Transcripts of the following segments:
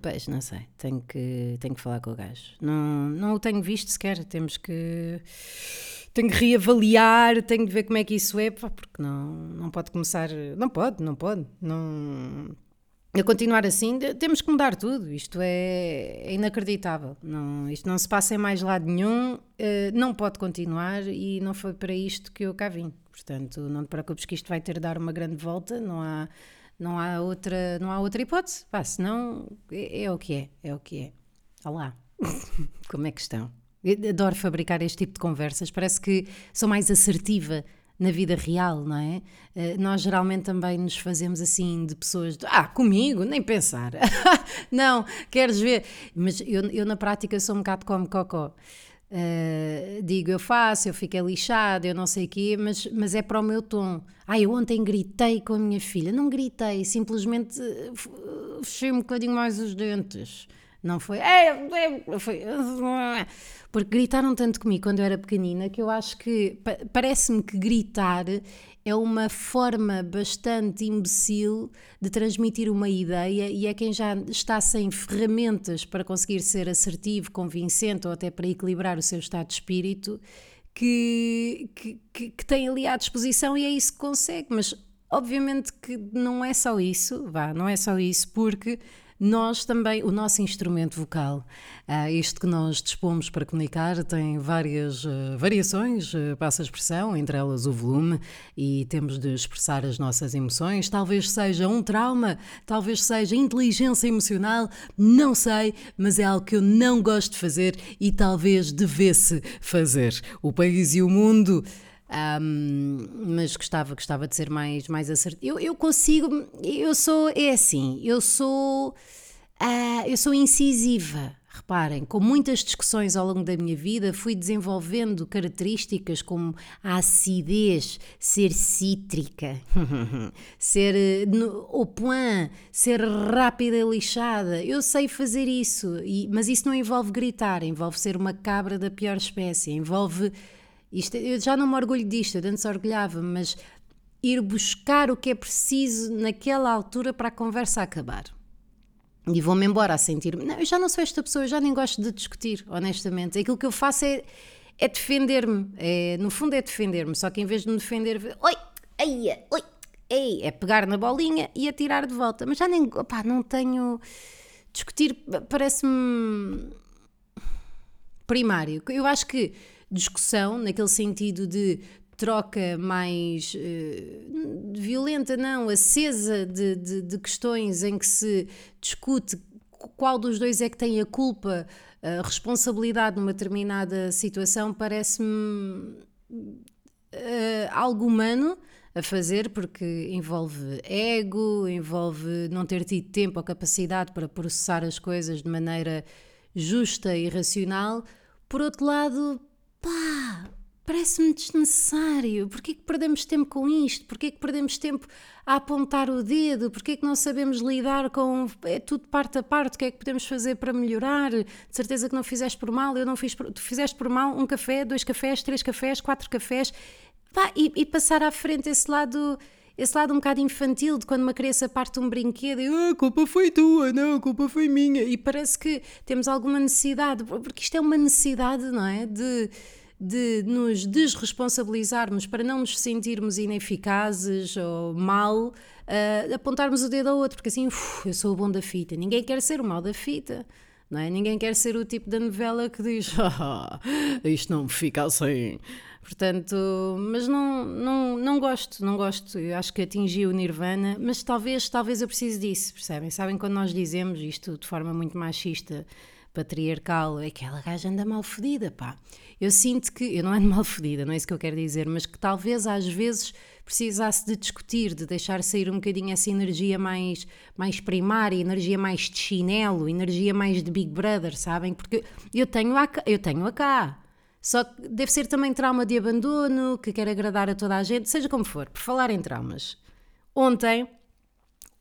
Pois, não sei, tenho que, tenho que falar com o gajo. Não, não o tenho visto sequer, temos que. Tenho que reavaliar, tenho que ver como é que isso é, porque não, não pode começar. Não pode, não pode. Não, a continuar assim, temos que mudar tudo. Isto é, é inacreditável. Não, isto não se passa em mais lado nenhum, eh, não pode continuar e não foi para isto que eu cá vim. Portanto, não te preocupes que isto vai ter de dar uma grande volta, não há, não há, outra, não há outra hipótese. Pá, senão é, é o que é, é o que é. Olá, como é que estão? Eu adoro fabricar este tipo de conversas, parece que sou mais assertiva na vida real, não é? Eh, Nós geralmente também nos fazemos assim de pessoas de, ah, comigo, nem pensar. não, queres ver? Mas eu, eu na prática sou um bocado como cocó. Eh, digo, eu faço, eu fico lixada, eu não sei o quê, mas, mas é para o meu tom. Ah, eu ontem gritei com a minha filha. Não gritei, simplesmente eh, fechei um bocadinho mais os dentes. Não foi. "É, é", foi porque gritaram tanto comigo quando eu era pequenina que eu acho que pa- parece-me que gritar é uma forma bastante imbecil de transmitir uma ideia e é quem já está sem ferramentas para conseguir ser assertivo, convincente ou até para equilibrar o seu estado de espírito que, que, que, que tem ali à disposição e é isso que consegue. Mas obviamente que não é só isso, vá, não é só isso, porque nós também, o nosso instrumento vocal, ah, isto que nós dispomos para comunicar, tem várias ah, variações, ah, passa a expressão, entre elas o volume, e temos de expressar as nossas emoções. Talvez seja um trauma, talvez seja inteligência emocional, não sei, mas é algo que eu não gosto de fazer e talvez devesse fazer. O país e o mundo. Ahm, mas gostava, gostava de ser mais, mais assertivo. Eu, eu consigo, eu sou, é assim, eu sou, ah, eu sou incisiva. Reparem, com muitas discussões ao longo da minha vida, fui desenvolvendo características como a acidez, ser cítrica, ser au point, ser rápida e lixada. Eu sei fazer isso, e- mas isso não envolve gritar, envolve ser uma cabra da pior espécie, envolve isto, eu já não me orgulho disto, eu antes orgulhava, mas ir buscar o que é preciso naquela altura para a conversa acabar. E vou-me embora a sentir-me. Não, eu já não sou esta pessoa, eu já nem gosto de discutir, honestamente. Aquilo que eu faço é, é defender-me. É, no fundo, é defender-me. Só que em vez de me defender, oi, ai, oi, ei, é pegar na bolinha e atirar de volta. Mas já nem. Opá, não tenho. Discutir parece-me primário. Eu acho que discussão, naquele sentido de troca mais eh, violenta, não, acesa de, de, de questões em que se discute qual dos dois é que tem a culpa, a responsabilidade numa determinada situação, parece-me eh, algo humano a fazer, porque envolve ego, envolve não ter tido tempo ou capacidade para processar as coisas de maneira justa e racional. Por outro lado, pá, parece-me desnecessário. Porquê que perdemos tempo com isto? Porquê que perdemos tempo a apontar o dedo? Porquê que não sabemos lidar com é tudo parte a parte? O que é que podemos fazer para melhorar? De certeza que não fizeste por mal, eu não fiz por, tu fizeste por mal um café, dois cafés, três cafés, quatro cafés. Pá, e, e passar à frente esse lado esse lado um bocado infantil de quando uma criança parte um brinquedo e ah, a culpa foi tua, não, a culpa foi minha. E parece que temos alguma necessidade, porque isto é uma necessidade, não é? De, de nos desresponsabilizarmos para não nos sentirmos ineficazes ou mal, ah, apontarmos o dedo ao outro, porque assim, uf, eu sou o bom da fita. Ninguém quer ser o mal da fita. Não é? Ninguém quer ser o tipo da novela que diz ah, isto não fica assim. Portanto, mas não, não, não gosto, não gosto. Eu acho que atingi o nirvana, mas talvez, talvez eu precise disso, percebem? Sabem quando nós dizemos isto de forma muito machista, patriarcal, é que aquela gaja anda mal fedida, pá. Eu sinto que, eu não ando mal fedida, não é isso que eu quero dizer, mas que talvez às vezes precisasse de discutir, de deixar sair um bocadinho essa energia mais, mais primária, energia mais de chinelo, energia mais de Big Brother, sabem? Porque eu tenho a, eu tenho a cá. Só que deve ser também trauma de abandono, que quer agradar a toda a gente, seja como for, por falar em traumas. Ontem,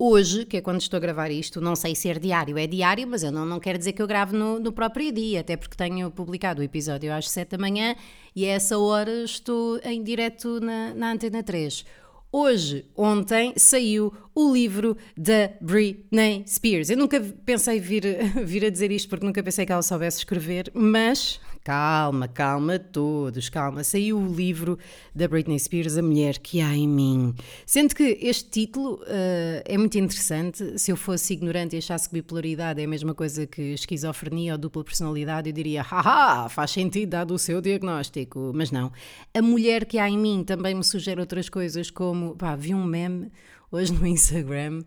Hoje, que é quando estou a gravar isto, não sei se é diário, é diário, mas eu não, não quero dizer que eu gravo no, no próprio dia, até porque tenho publicado o episódio às 7 da manhã e a essa hora estou em direto na, na Antena 3. Hoje, ontem, saiu o livro da Britney Spears. Eu nunca pensei vir, vir a dizer isto porque nunca pensei que ela soubesse escrever, mas calma, calma todos, calma. Saiu o livro da Britney Spears, A Mulher que Há em Mim. Sendo que este título uh, é muito interessante. Se eu fosse ignorante e achasse que bipolaridade é a mesma coisa que esquizofrenia ou dupla personalidade, eu diria, haha, faz sentido dado o seu diagnóstico. Mas não. A Mulher que Há em Mim também me sugere outras coisas, como, pá, vi um meme hoje no Instagram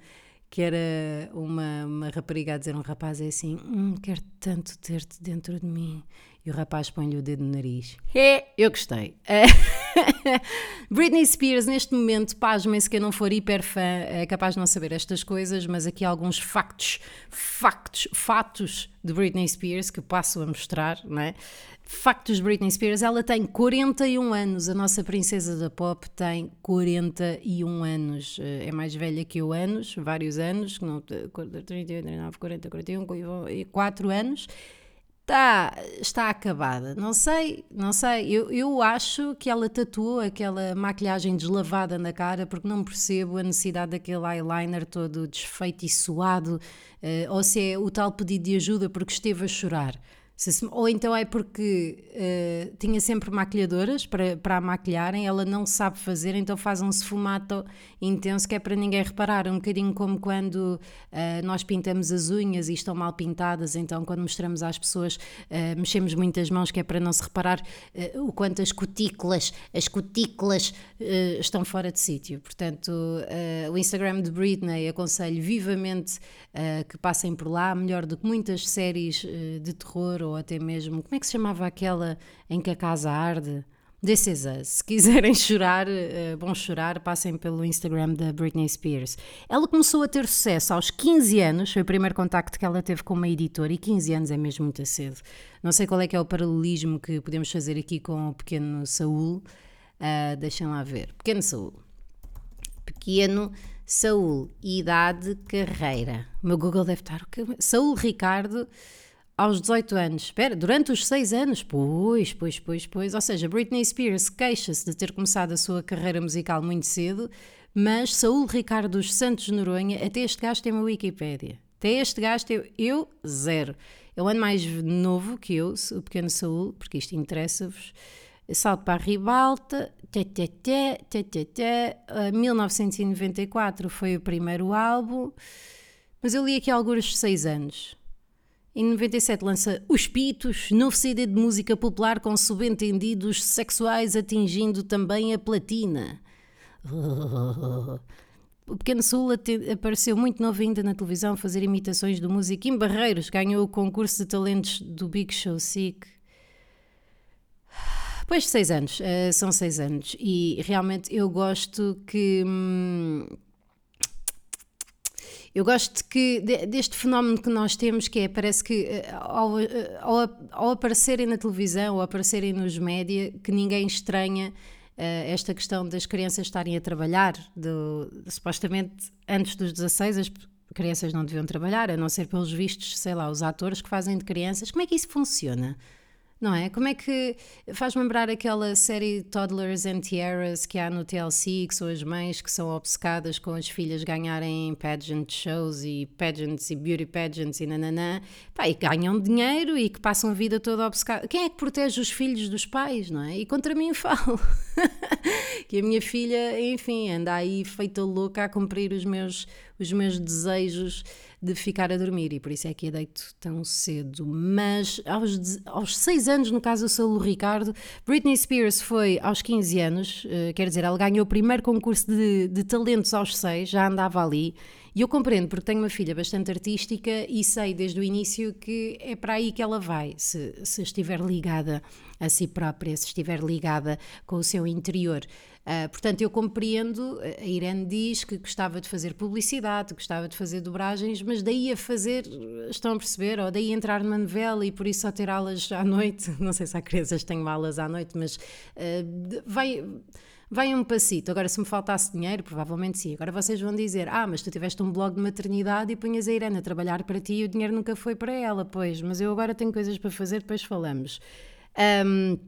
que era uma, uma rapariga a dizer a um rapaz é assim, hum, quero tanto ter-te dentro de mim. E o rapaz põe-lhe o dedo no nariz. É, eu gostei. Britney Spears, neste momento, pasmem-se que eu não for hiper fã, é capaz de não saber estas coisas, mas aqui alguns factos, factos, fatos de Britney Spears que passo a mostrar, não é? Factos de Britney Spears, ela tem 41 anos, a nossa princesa da pop tem 41 anos, é mais velha que eu anos, vários anos, 38, 39, 40, 41, 4 anos, está, está acabada. Não sei, não sei. Eu, eu acho que ela tatuou aquela maquilhagem deslavada na cara porque não percebo a necessidade daquele eyeliner todo desfeito e suado, uh, ou se é o tal pedido de ajuda porque esteve a chorar. Se, ou então é porque uh, tinha sempre maquilhadoras para, para a maquilharem, ela não sabe fazer, então faz um esfumato intenso que é para ninguém reparar. Um bocadinho como quando uh, nós pintamos as unhas e estão mal pintadas, então quando mostramos às pessoas, uh, mexemos muitas mãos que é para não se reparar o quanto as cutículas, as cutículas estão fora de sítio. Portanto, o Instagram de Britney aconselho vivamente que passem por lá, melhor do que muitas séries de terror ou até mesmo, como é que se chamava aquela em que a casa arde? This is us. Se quiserem chorar, uh, bom chorar, passem pelo Instagram da Britney Spears. Ela começou a ter sucesso aos 15 anos, foi o primeiro contacto que ela teve com uma editora, e 15 anos é mesmo muito cedo. Não sei qual é que é o paralelismo que podemos fazer aqui com o pequeno Saul. Uh, deixem lá ver. Pequeno Saul. Pequeno Saul, idade, carreira. O meu Google deve estar. Saul Ricardo aos 18 anos. Espera, durante os 6 anos? Pois, pois, pois, pois. Ou seja, Britney Spears queixa-se de ter começado a sua carreira musical muito cedo, mas Saúl Ricardo dos Santos Noronha, até este gajo tem uma Wikipédia. Até este gajo tem, eu, zero. É um ano mais novo que eu, o pequeno Saúl, porque isto interessa-vos. Salto para a ribalta, tê, tê, tê, tê, tê, tê. Uh, 1994 foi o primeiro álbum, mas eu li aqui alguns de 6 anos. Em 97 lança Os Pitos, novo CD de música popular com subentendidos sexuais atingindo também a platina. O Pequeno Sul apareceu muito novo ainda na televisão a fazer imitações do músico em Barreiros, ganhou o concurso de talentos do Big Show Sick. Pois, seis anos, uh, são seis anos, e realmente eu gosto que. Eu gosto que, deste fenómeno que nós temos, que é, parece que eh, ao, eh, ao, ao aparecerem na televisão ou aparecerem nos média, que ninguém estranha uh, esta questão das crianças estarem a trabalhar, do, supostamente antes dos 16 as crianças não deviam trabalhar, a não ser pelos vistos, sei lá, os atores que fazem de crianças. Como é que isso funciona? Não é? Como é que faz lembrar aquela série Toddlers and Tiaras que há no TLC, que são as mães que são obcecadas com as filhas ganharem pageant shows e pageants e beauty pageants e nananã, pá, e ganham dinheiro e que passam a vida toda obcecada. Quem é que protege os filhos dos pais, não é? E contra mim falo. que a minha filha, enfim, anda aí feita louca a cumprir os meus, os meus desejos de ficar a dormir e por isso é que a deito tão cedo. Mas aos, aos 6 anos, no caso do Saulo Ricardo, Britney Spears foi aos 15 anos, uh, quer dizer, ela ganhou o primeiro concurso de, de talentos aos 6, já andava ali. E eu compreendo, porque tenho uma filha bastante artística e sei desde o início que é para aí que ela vai, se, se estiver ligada a si própria, se estiver ligada com o seu interior. Uh, portanto, eu compreendo, a Irene diz que gostava de fazer publicidade, gostava de fazer dobragens, mas daí a fazer, estão a perceber, ou daí entrar numa novela e por isso só ter aulas à noite, não sei se há crianças que têm aulas à noite, mas uh, vai vai um passito. Agora, se me faltasse dinheiro, provavelmente sim. Agora vocês vão dizer: Ah, mas tu tiveste um blog de maternidade e punhas a Irene a trabalhar para ti e o dinheiro nunca foi para ela. Pois, mas eu agora tenho coisas para fazer, depois falamos. Um,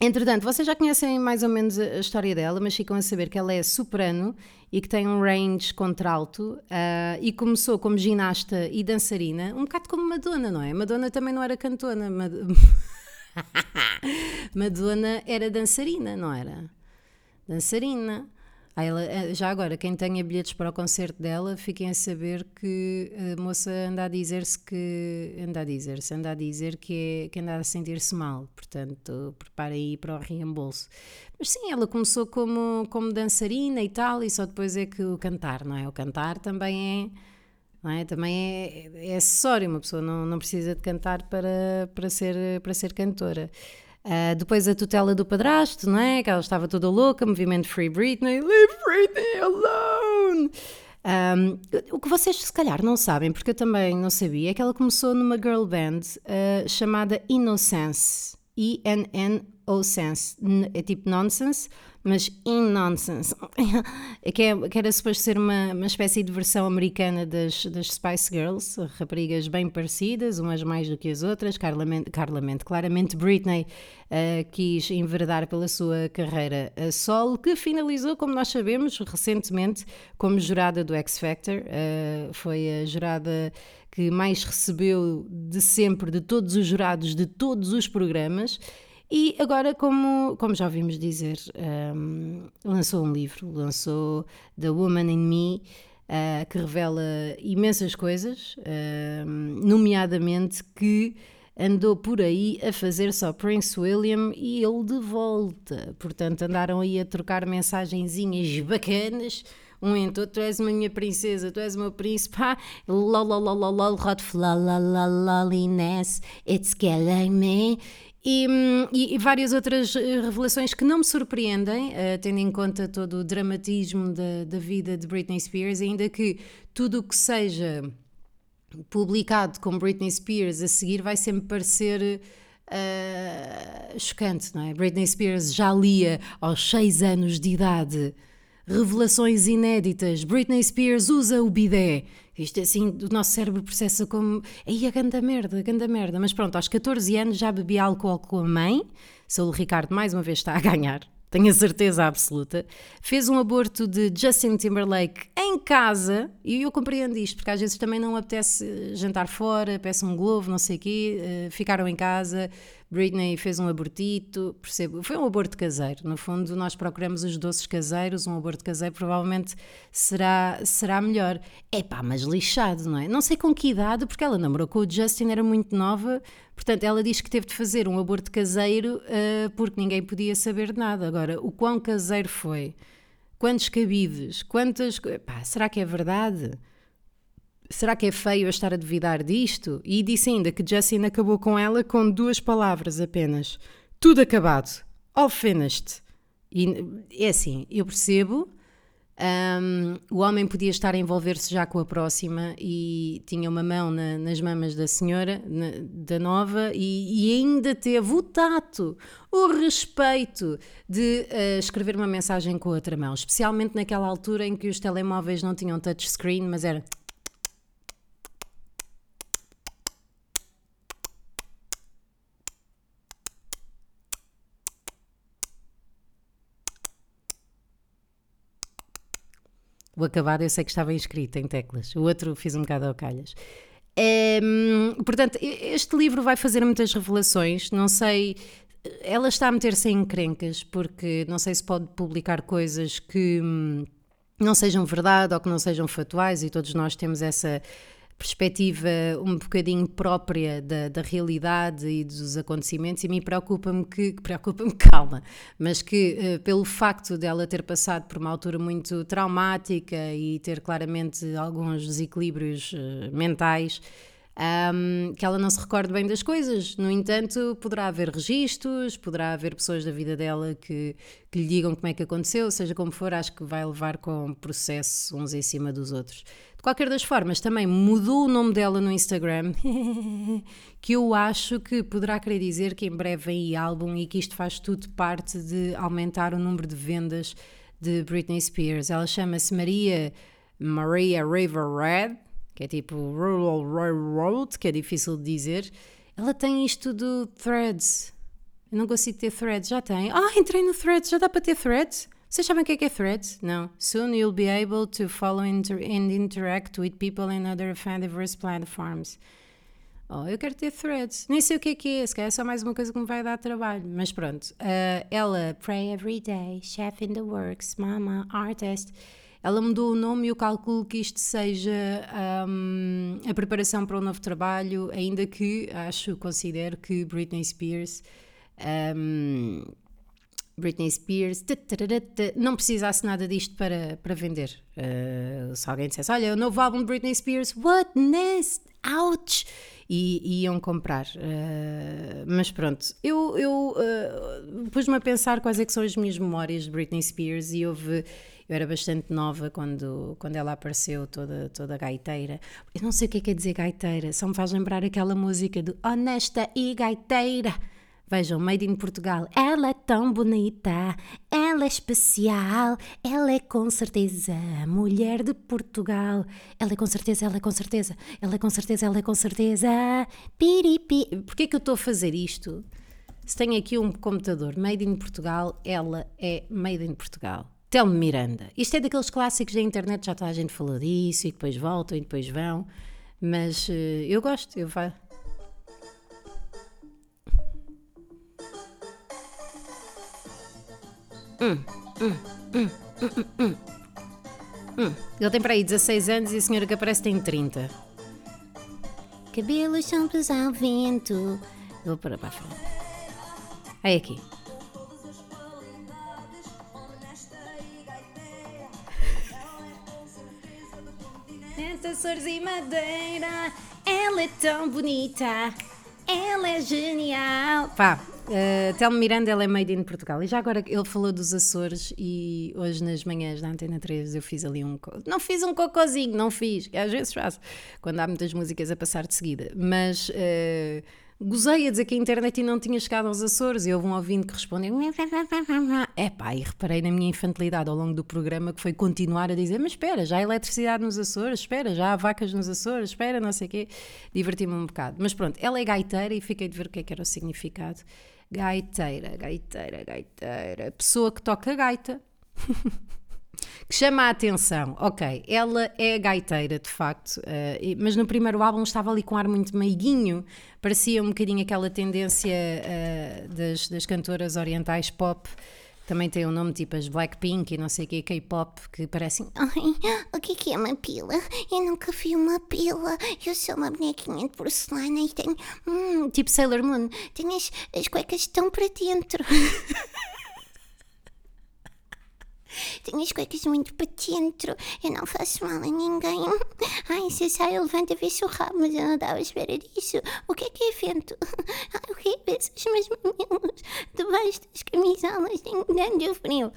Entretanto, vocês já conhecem mais ou menos a história dela, mas ficam a saber que ela é soprano e que tem um range contralto uh, e começou como ginasta e dançarina, um bocado como Madonna, não é? Madonna também não era cantona, Mad... Madonna era dançarina, não era? Dançarina. Ah, ela, eh, já agora, quem tenha bilhetes para o concerto dela, fiquem a saber que a moça anda a dizer-se que. anda a dizer-se, anda a dizer que, é, que anda a sentir-se mal. Portanto, prepara aí para o reembolso. Mas sim, ela começou como, como dançarina e tal, e só depois é que o cantar, não é? O cantar também é. É? Também é, é acessório, uma pessoa não, não precisa de cantar para, para, ser, para ser cantora. Uh, depois a tutela do padrasto, não é? Que ela estava toda louca, movimento Free Britney, Leave Britney alone! Um, o que vocês se calhar não sabem, porque eu também não sabia, é que ela começou numa girl band uh, chamada Innocence. I-N-N-O-Sense. É tipo nonsense, mas in nonsense. que, é, que era suposto ser uma, uma espécie de versão americana das, das Spice Girls, raparigas bem parecidas, umas mais do que as outras. Claramente, claramente, claramente Britney uh, quis enveredar pela sua carreira a solo, que finalizou, como nós sabemos, recentemente como jurada do X Factor. Uh, foi a jurada que mais recebeu de sempre, de todos os jurados, de todos os programas. E agora, como, como já ouvimos dizer, um, lançou um livro, lançou The Woman in Me, uh, que revela imensas coisas, uh, nomeadamente que andou por aí a fazer só Prince William e ele de volta. Portanto, andaram aí a trocar mensagenzinhas bacanas. Um então, tu és uma minha princesa, tu és o meu príncipe, ah, lol, lol, lol, lol, hot it's killing me. E, e, e, várias outras eh, revelações que não me surpreendem, uh, tendo em conta todo o dramatismo da, da vida de Britney Spears, ainda que tudo o que seja publicado com Britney Spears a seguir vai sempre parecer uh, chocante, não é? Britney Spears já lia aos 6 anos de idade revelações inéditas. Britney Spears usa o bidé. Isto assim, o nosso cérebro processa como. Aí a ganda merda, a ganda merda. Mas pronto, aos 14 anos já bebi álcool com a mãe. Saúl Ricardo mais uma vez está a ganhar tenho a certeza absoluta, fez um aborto de Justin Timberlake em casa, e eu compreendo isto, porque às vezes também não apetece jantar fora, peço um globo, não sei o quê, uh, ficaram em casa, Britney fez um abortito, percebo, foi um aborto caseiro, no fundo nós procuramos os doces caseiros, um aborto caseiro provavelmente será, será melhor. Epá, mas lixado, não é? Não sei com que idade, porque ela namorou com o Justin, era muito nova, Portanto, ela diz que teve de fazer um aborto caseiro uh, porque ninguém podia saber de nada. Agora, o quão caseiro foi? Quantos cabides? Quantas. Pá, será que é verdade? Será que é feio eu estar a duvidar disto? E disse ainda que Justin acabou com ela com duas palavras apenas: tudo acabado. All finished. E é assim, eu percebo um, o homem podia estar a envolver-se já com a próxima e tinha uma mão na, nas mamas da senhora, na, da nova, e, e, ainda teve o tato, o respeito de uh, escrever uma mensagem com a outra mão, especialmente naquela altura em que os telemóveis não tinham touchscreen, mas era O acabado eu sei que estava inscrito em teclas, o outro fiz um bocado ao calhas. É, portanto, este livro vai fazer muitas revelações, não sei. Ela está a meter-se em encrencas, porque não sei se pode publicar coisas que hum, não sejam verdade ou que não sejam factuais, e todos nós temos essa perspectiva um bocadinho própria da, da realidade e dos acontecimentos e me preocupa-me que, preocupa-me calma, mas que uh, pelo facto dela ter passado por uma altura muito traumática e ter claramente alguns desequilíbrios uh, mentais, Um, que ela não se recorde bem das coisas. No entanto, poderá haver registros, poderá haver pessoas da vida dela que, que lhe digam como é que aconteceu, seja como for, acho que vai levar com processo uns em cima dos outros. De qualquer das formas, também mudou o nome dela no Instagram, que eu acho que poderá querer dizer que em breve vem álbum e que isto faz tudo parte de aumentar o número de vendas de Britney Spears. Ela chama-se Maria Maria River Red que é tipo Rural Road, que é difícil de dizer. Ela tem isto do Threads. Eu não consigo ter Threads, já tem. Ah, entrei no Threads, já dá para ter Threads? Vocês sabem o que é, que é Threads? Não. Soon you'll be able to follow inter and interact with people in other diverse platforms. Oh, eu quero ter threads. Nem sei o que é que é, se calhar é só mais uma coisa que me vai dar trabalho. Mas pronto. Uh, ela, Pray Every Day, Chef in the Works, Mama, Artist. Ela mudou o nome e eu calculo que isto seja um, a preparação para um novo trabalho, ainda que acho, considero que Britney Spears. Um, Britney Spears não precisasse nada disto para, para vender. Uh, se alguém dissesse, olha, o novo álbum de Britney Spears, what nest, ouch! E, iam comprar. Uh, mas pronto, eu, eu uh, pus-me a pensar quais é são as minhas memórias de Britney Spears e houve eu era bastante nova quando, quando ela apareceu, toda, toda gaiteira. Eu não sei o que é, que é dizer gaiteira, só me faz lembrar aquela música do Honesta e Gaiteira. Vejam, Made in Portugal. Ela é tão bonita, ela é especial, ela é com certeza mulher de Portugal. Ela é com certeza, ela é com certeza, ela é com certeza, ela é com certeza. Piripi. Porquê que eu estou a fazer isto? Se tenho aqui um computador Made in Portugal, ela é Made in Portugal. Telmo Miranda. Isto é daqueles clássicos da internet, já toda a gente falou disso e depois voltam e depois vão, mas uh, eu gosto, eu vá. Hum, hum, hum, Ele tem para aí 16 anos e a senhora que aparece tem 30. Cabelos soltos ao vento. Vou para a frente. Aí aqui. Açores e Madeira. Ela é tão bonita, ela é genial. Pá, uh, Telmo Miranda, ela é made in Portugal. E já agora ele falou dos Açores e hoje nas manhãs da Antena 3 eu fiz ali um. Não fiz um cocôzinho, não fiz. Às vezes faço, quando há muitas músicas a passar de seguida. Mas. Uh, Gozei a dizer que a internet não tinha chegado aos Açores e houve um ouvinte que respondeu é pá, e reparei na minha infantilidade ao longo do programa que foi continuar a dizer mas espera, já há eletricidade nos Açores, espera, já há vacas nos Açores, espera, não sei o quê. Diverti-me um bocado, mas pronto, ela é gaiteira e fiquei de ver o que, é que era o significado. Gaiteira, gaiteira, gaiteira. Pessoa que toca gaita que chama a atenção. Ok, ela é gaiteira, de facto, uh, mas no primeiro álbum estava ali com um ar muito meiguinho, parecia um bocadinho aquela tendência uh, das, das cantoras orientais pop também tem um nome tipo as Blackpink e não sei o que, K-pop, que parecem. Ai, o que é, que é uma pila? Eu nunca vi uma pila. Eu sou uma bonequinha de porcelana e tenho. Hum, tipo Sailor Moon. Tenho as, as cuecas tão para dentro. Tenho as cuecas muito para dentro. Eu não faço mal a ninguém. Ai, se sai, levanta, vê se o rabo, mas eu não estava à espera disso. O que é que é vento? Ai, o que é que os meus mamilos debaixo das camisolas? Tenho grande frio.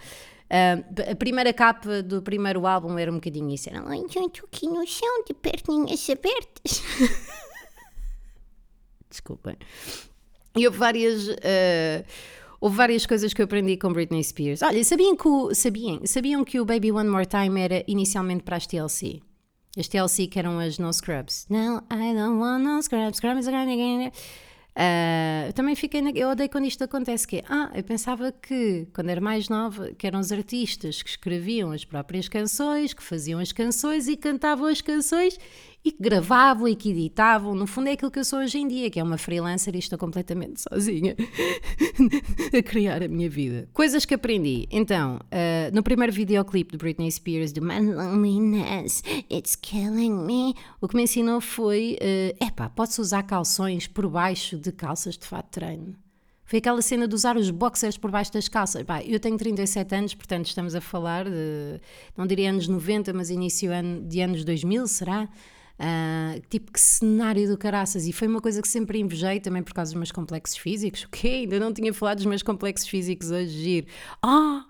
Uh, a primeira capa do primeiro álbum era um bocadinho isso. Era estou aqui no chão de perninhas abertas. Desculpem. E houve várias. Uh, Houve várias coisas que eu aprendi com Britney Spears. Olha, sabiam que o, sabiam, sabiam que o Baby One More Time era inicialmente para as TLC? As TLC que eram as No Scrubs. No, I don't want no scrubs. Scrubs are again. Uh, também fiquei. Na, eu odeio quando isto acontece. Que ah, eu pensava que quando era mais nova, que eram os artistas que escreviam as próprias canções, que faziam as canções e cantavam as canções e que gravavam e que editavam. No fundo, é aquilo que eu sou hoje em dia, que é uma freelancer e estou completamente sozinha a criar a minha vida. Coisas que aprendi. Então, uh, no primeiro videoclipe de Britney Spears, do My Loneliness, It's Killing Me, o que me ensinou foi: uh, epá, pode-se usar calções por baixo de calças de fato de treino. Foi aquela cena de usar os boxers por baixo das calças. Bah, eu tenho 37 anos, portanto estamos a falar de, não diria anos 90, mas início de anos 2000, será? Uh, tipo, que cenário do caraças. E foi uma coisa que sempre invejei também por causa dos meus complexos físicos. O quê? Ainda não tinha falado dos meus complexos físicos hoje, giro. Ah!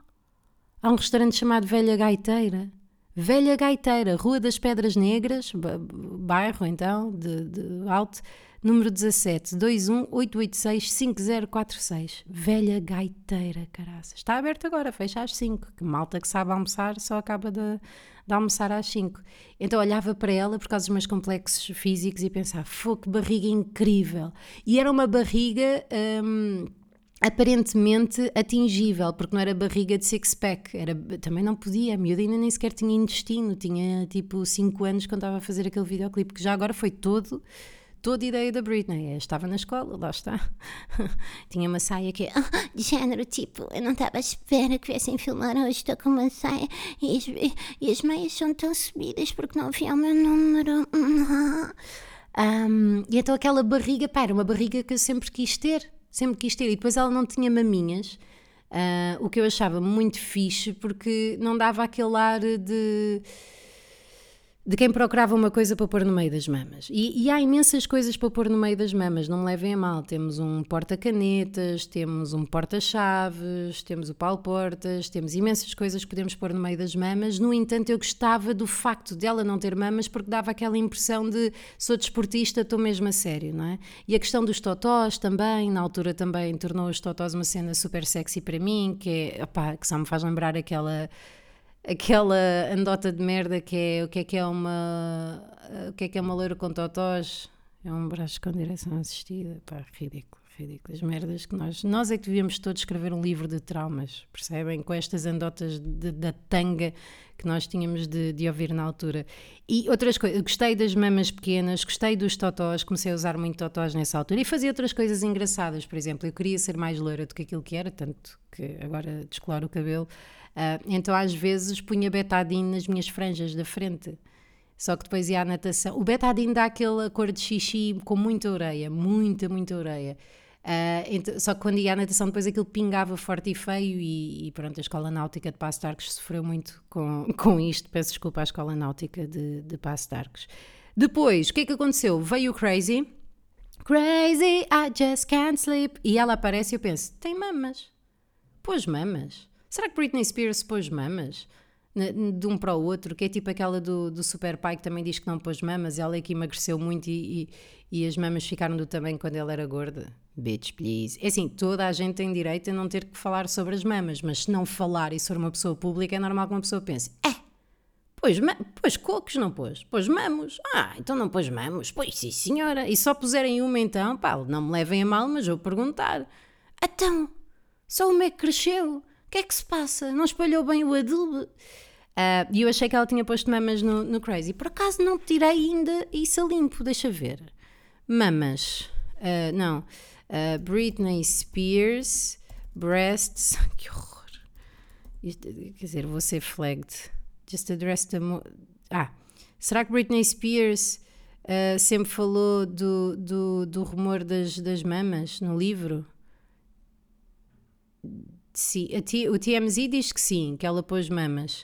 Há um restaurante chamado Velha Gaiteira. Velha Gaiteira, Rua das Pedras Negras, bairro então, de, de Alto, número 17, 218865046. Velha Gaiteira, caraças. Está aberto agora, fecha às 5. Que malta que sabe almoçar só acaba de, de almoçar às 5. Então olhava para ela por causa dos meus complexos físicos e pensava, fogo, que barriga incrível. E era uma barriga. Hum, aparentemente atingível, porque não era barriga de six-pack, era, também não podia, a miúda ainda nem sequer tinha intestino, tinha tipo 5 anos quando estava a fazer aquele videoclipe, que já agora foi todo, toda a ideia da Britney, eu estava na escola, lá está, tinha uma saia que ah, de género, tipo, eu não estava à espera que viessem filmar hoje, estou com uma saia e as, e as meias são tão subidas porque não havia o meu número. Um, e então aquela barriga, pá, era uma barriga que eu sempre quis ter, sempre quis ter. E depois ela não tinha maminhas, uh, o que eu achava muito fixe, porque não dava aquele ar de de quem procurava uma coisa para pôr no meio das mamas. E, e, há imensas coisas para pôr no meio das mamas, não me levem a mal. Temos um porta-canetas, temos um porta-chaves, temos o pau-portas, temos imensas coisas que podemos pôr no meio das mamas. No entanto, eu gostava do facto dela não ter mamas porque dava aquela impressão de sou desportista, estou mesmo a sério, não é? E a questão dos totós também, na altura também tornou os totós uma cena super sexy para mim, que é, opá, que só me faz lembrar aquela aquela andota de merda que é o que é que é uma o que é que é uma loira com totós? É um braço com direção assistida. Pá, ridículo, ridículo. As merdas que nós nós é que devíamos todos escrever um livro de traumas percebem, com estas andotas de, da tanga que nós tínhamos de, de, ouvir na altura. E outras coisas, gostei das mamas pequenas gostei dos totós, comecei a usar muito totós nessa altura. E fazia outras coisas engraçadas por exemplo, eu queria ser mais loira do que aquilo que era, tanto que agora descoloro o cabelo Uh, então às vezes punha betadine nas minhas franjas da frente. Só que depois ia à natação. O betadine dá aquela cor de xixi com muita orelha, muita, muita orelha. Uh, então, só que quando ia à natação, depois aquilo pingava forte e feio, e, e pronto, a Escola Náutica de Passo Arcos sofreu muito com, com isto. Peço desculpa à Escola Náutica de, de Passo Arcos. Depois, o que é que aconteceu? Veio o Crazy. Crazy, I just can't sleep. E ela aparece e eu penso: tem mamas. Pôs mamas. Será que Britney Spears pôs mamas? De um para o outro, que é tipo aquela do, do Super Pai que também diz que não pôs mamas, ela é que emagreceu muito e, e, e as mamas ficaram do tamanho quando ela era gorda. Bitch, please. É assim, toda a gente tem direito a não ter que falar sobre as mamas, mas se não falar e se for uma pessoa pública, é normal que uma pessoa pense: é, Pois, pois cocos não pôs, pôs mamos. Ah, então não pôs mamos? Pois sim, senhora. E só puserem uma então, pá, não me levem a mal, mas vou perguntar. Então, só uma é que cresceu? O que é que se passa? Não espalhou bem o adubo? Ah, e uh, eu achei que ela tinha posto mamas no, no Crazy. Por acaso não tirei ainda isso a limpo, deixa ver. Mamas. Uh, não. Uh, Britney Spears, breasts. Que horror. Isto, quer dizer, vou ser flagged. Just address the. Ah, será que Britney Spears sempre falou do, do, do rumor das, das mamas no livro? Sim, o TMZ diz que sim, que ela pôs mamas.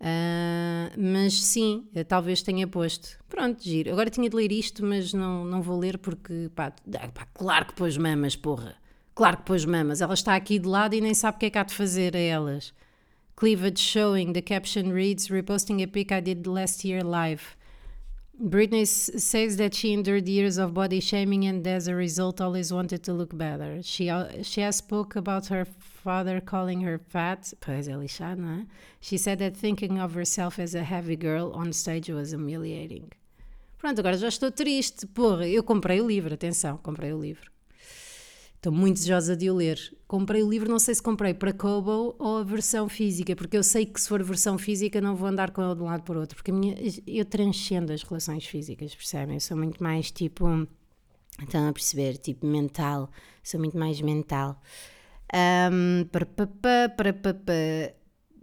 Uh, mas sim, talvez tenha posto. Pronto, giro. Agora tinha de ler isto, mas não, não vou ler porque, pá, pá, claro que pôs mamas, porra. Claro que pôs mamas. Ela está aqui de lado e nem sabe o que é que há de fazer a elas. Cleavage showing, the caption reads, reposting a pic I did last year live. Britney says that she endured years of body shaming and as a result always wanted to look better. She, she has spoke about her father calling her fat. Pois é lixado, não é? She said that thinking of herself as a heavy girl on stage was humiliating. Pronto, agora já estou triste. Porra, eu comprei o livro, atenção, comprei o livro. Estou muito desejosa de o ler. Comprei o livro, não sei se comprei para Kobo ou a versão física, porque eu sei que se for versão física não vou andar com ele de um lado para o outro, porque minha, eu transcendo as relações físicas, percebem? Eu sou muito mais tipo. Estão a perceber? Tipo mental. Sou muito mais mental. Um, para, para, para, para,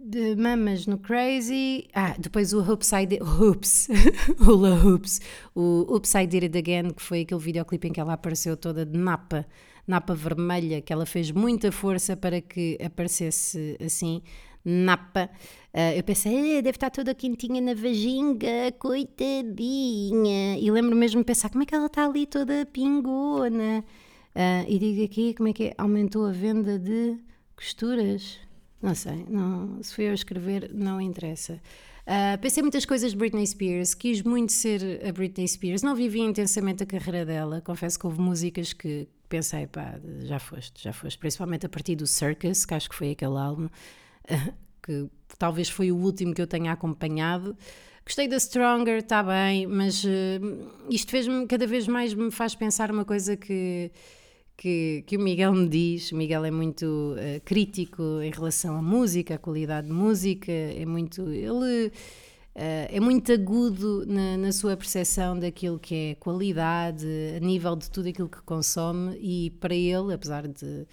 de mamas no Crazy. Ah, depois o Upside Hoops, Hula Hoops, o Upside Did It Again, que foi aquele videoclipe em que ela apareceu toda de napa, napa vermelha, que ela fez muita força para que aparecesse assim. napa. Uh, eu pensei, ah, deve estar toda quentinha na vaginga, coitadinha. E lembro mesmo de pensar, como é que ela está ali toda pingona? Uh, e digo aqui, como é que é? Aumentou a venda de costuras? Não sei, não, se fui eu a escrever, não interessa. Uh, pensei muitas coisas de Britney Spears, quis muito ser a Britney Spears, não vivi intensamente a carreira dela, confesso que houve músicas que pensei, pá, já foste, já foste, principalmente a partir do Circus, que acho que foi aquele álbum, uh, que talvez foi o último que eu tenha acompanhado. Gostei da Stronger, está bem, mas uh, isto fez-me, cada vez mais me faz pensar uma coisa que que, que o Miguel me diz. O Miguel é muito uh, crítico em relação à música, à qualidade de música, é muito. Ele. Uh, é muito agudo na, na sua percepção daquilo que é qualidade, a nível de tudo aquilo que consome, e para ele, apesar de,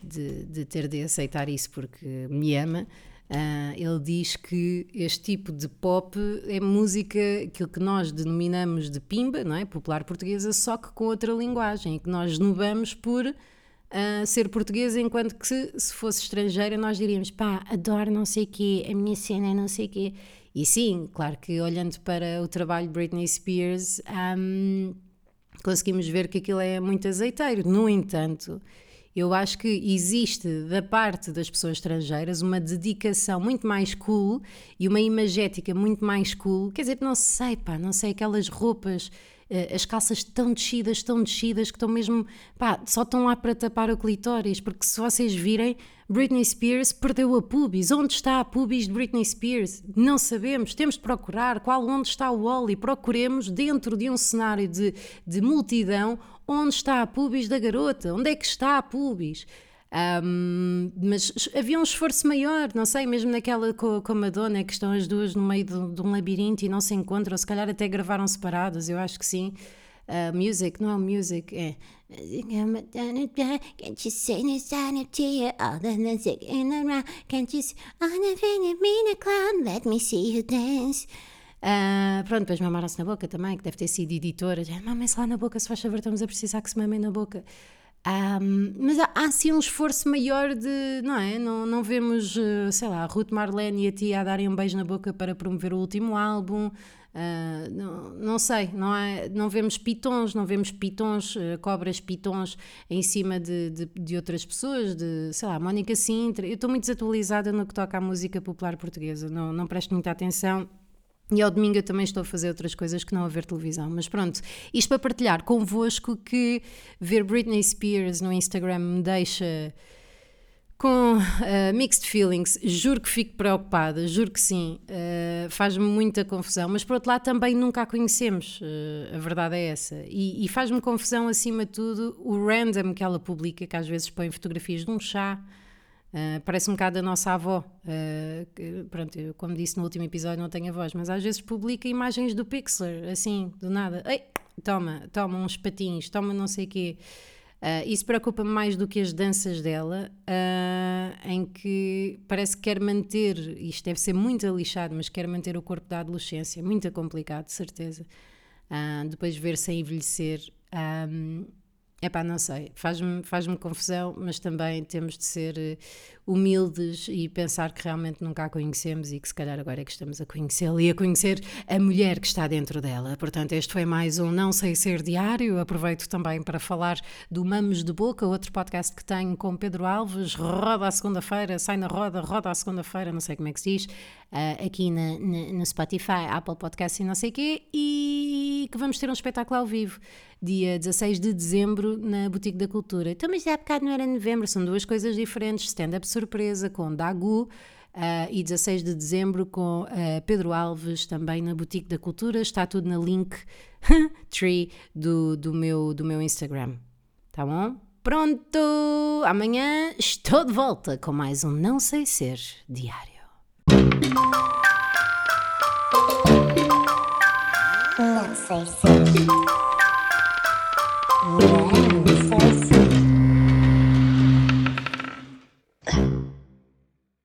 de, de ter de aceitar isso porque me ama, Uh, ele diz que este tipo de pop é música, aquilo que nós denominamos de pimba, não é? Popular portuguesa, só que com outra linguagem, que nós esnobamos por uh, ser portuguesa, enquanto que se, se, fosse estrangeira nós diríamos, pá, adoro não sei o quê, a minha cena é não sei o quê. E sim, claro que olhando para o trabalho de Britney Spears, um, conseguimos ver que aquilo é muito azeiteiro. No entanto, eu acho que existe da parte das pessoas estrangeiras uma dedicação muito mais cool e uma imagética muito mais cool. Quer dizer, não sei, pá, não sei, aquelas roupas, as calças tão descidas, tão descidas, que estão mesmo, pá, só estão lá para tapar o clitóris, porque se vocês virem, Britney Spears perdeu a pubis. Onde está a pubis de Britney Spears? Não sabemos. Temos de procurar qual onde está o Wally. Procuremos dentro de um cenário de, de multidão onde está a pubis da garota? Onde é que está a pubis? Um, mas havia um esforço maior, não sei, mesmo naquela com, com a Madonna, que estão as duas no meio de, de um labirinto e não se encontram, se calhar até gravaram separadas, eu acho que sim. Uh, music, não é music, é. Let me see you dance. Uh, pronto, depois mamaram-se na boca também, que deve ter sido editora. Mamem-se lá na boca, se faz favor, estamos a precisar que se mamem na boca. Um, mas há, há sim um esforço maior de, não é? Não, não vemos, uh, sei lá, Ruth Marlene e a tia a darem um beijo na boca para promover o último álbum. Uh, não, não sei, não, é, não vemos pitons, não vemos pitons, uh, cobras pitons em cima de, de, de, outras pessoas, de, sei lá, Mónica Sintra. Eu estou muito desatualizada no que toca à música popular portuguesa, não, não presto muita atenção e ao domingo eu também estou a fazer outras coisas que não a ver televisão. Mas pronto, isto para partilhar convosco que ver Britney Spears no Instagram me deixa com uh, mixed feelings. Juro que fico preocupada, juro que sim. Uh, Faz-me muita confusão. Mas por outro lado também nunca a conhecemos. Uh, a verdade é essa. E, e faz-me confusão acima de tudo o random que ela publica, que às vezes põe fotografias de um chá Uh, parece um bocado a nossa avó. Uh, que, pronto, eu, como disse no último episódio, não tenho a voz, mas às vezes publica imagens do Pixlr, assim, do nada. Ei, toma, toma uns patins, toma não sei o quê. Uh, isso preocupa-me mais do que as danças dela, em que parece que quer manter, isto deve ser muito alixado, mas quer manter o corpo da adolescência. Muito complicado, de certeza. depois ver-se a envelhecer. Um, Epá, não sei, faz-me faz confusão, mas também temos de ser eh, humildes e pensar que realmente nunca a conhecemos e que se calhar agora é que estamos a conhecê-la e a conhecer a mulher que está dentro dela. Portanto, este foi mais um Não Sei Ser Diário. Aproveito também para falar do Mamos de Boca, outro podcast que tenho com Pedro Alves. Roda à segunda-feira, sai na roda, roda à segunda-feira, não sei como é que se diz, uh, aqui na, na, no Spotify, Apple Podcast e não sei o quê, e que vamos ter um espetáculo ao vivo dia 16 de dezembro na Boutique da Cultura. Então, mas já há bocado não era novembro, são duas coisas diferentes. Stand-up surpresa com Dagu. Uh, e 16 de dezembro com uh, Pedro Alves também na Boutique da Cultura. Está tudo na link tree do, do, meu, do meu Instagram. Tá bom? Pronto! Amanhã estou de volta com mais um Não Sei Ser diário. Não sei ser. Oh.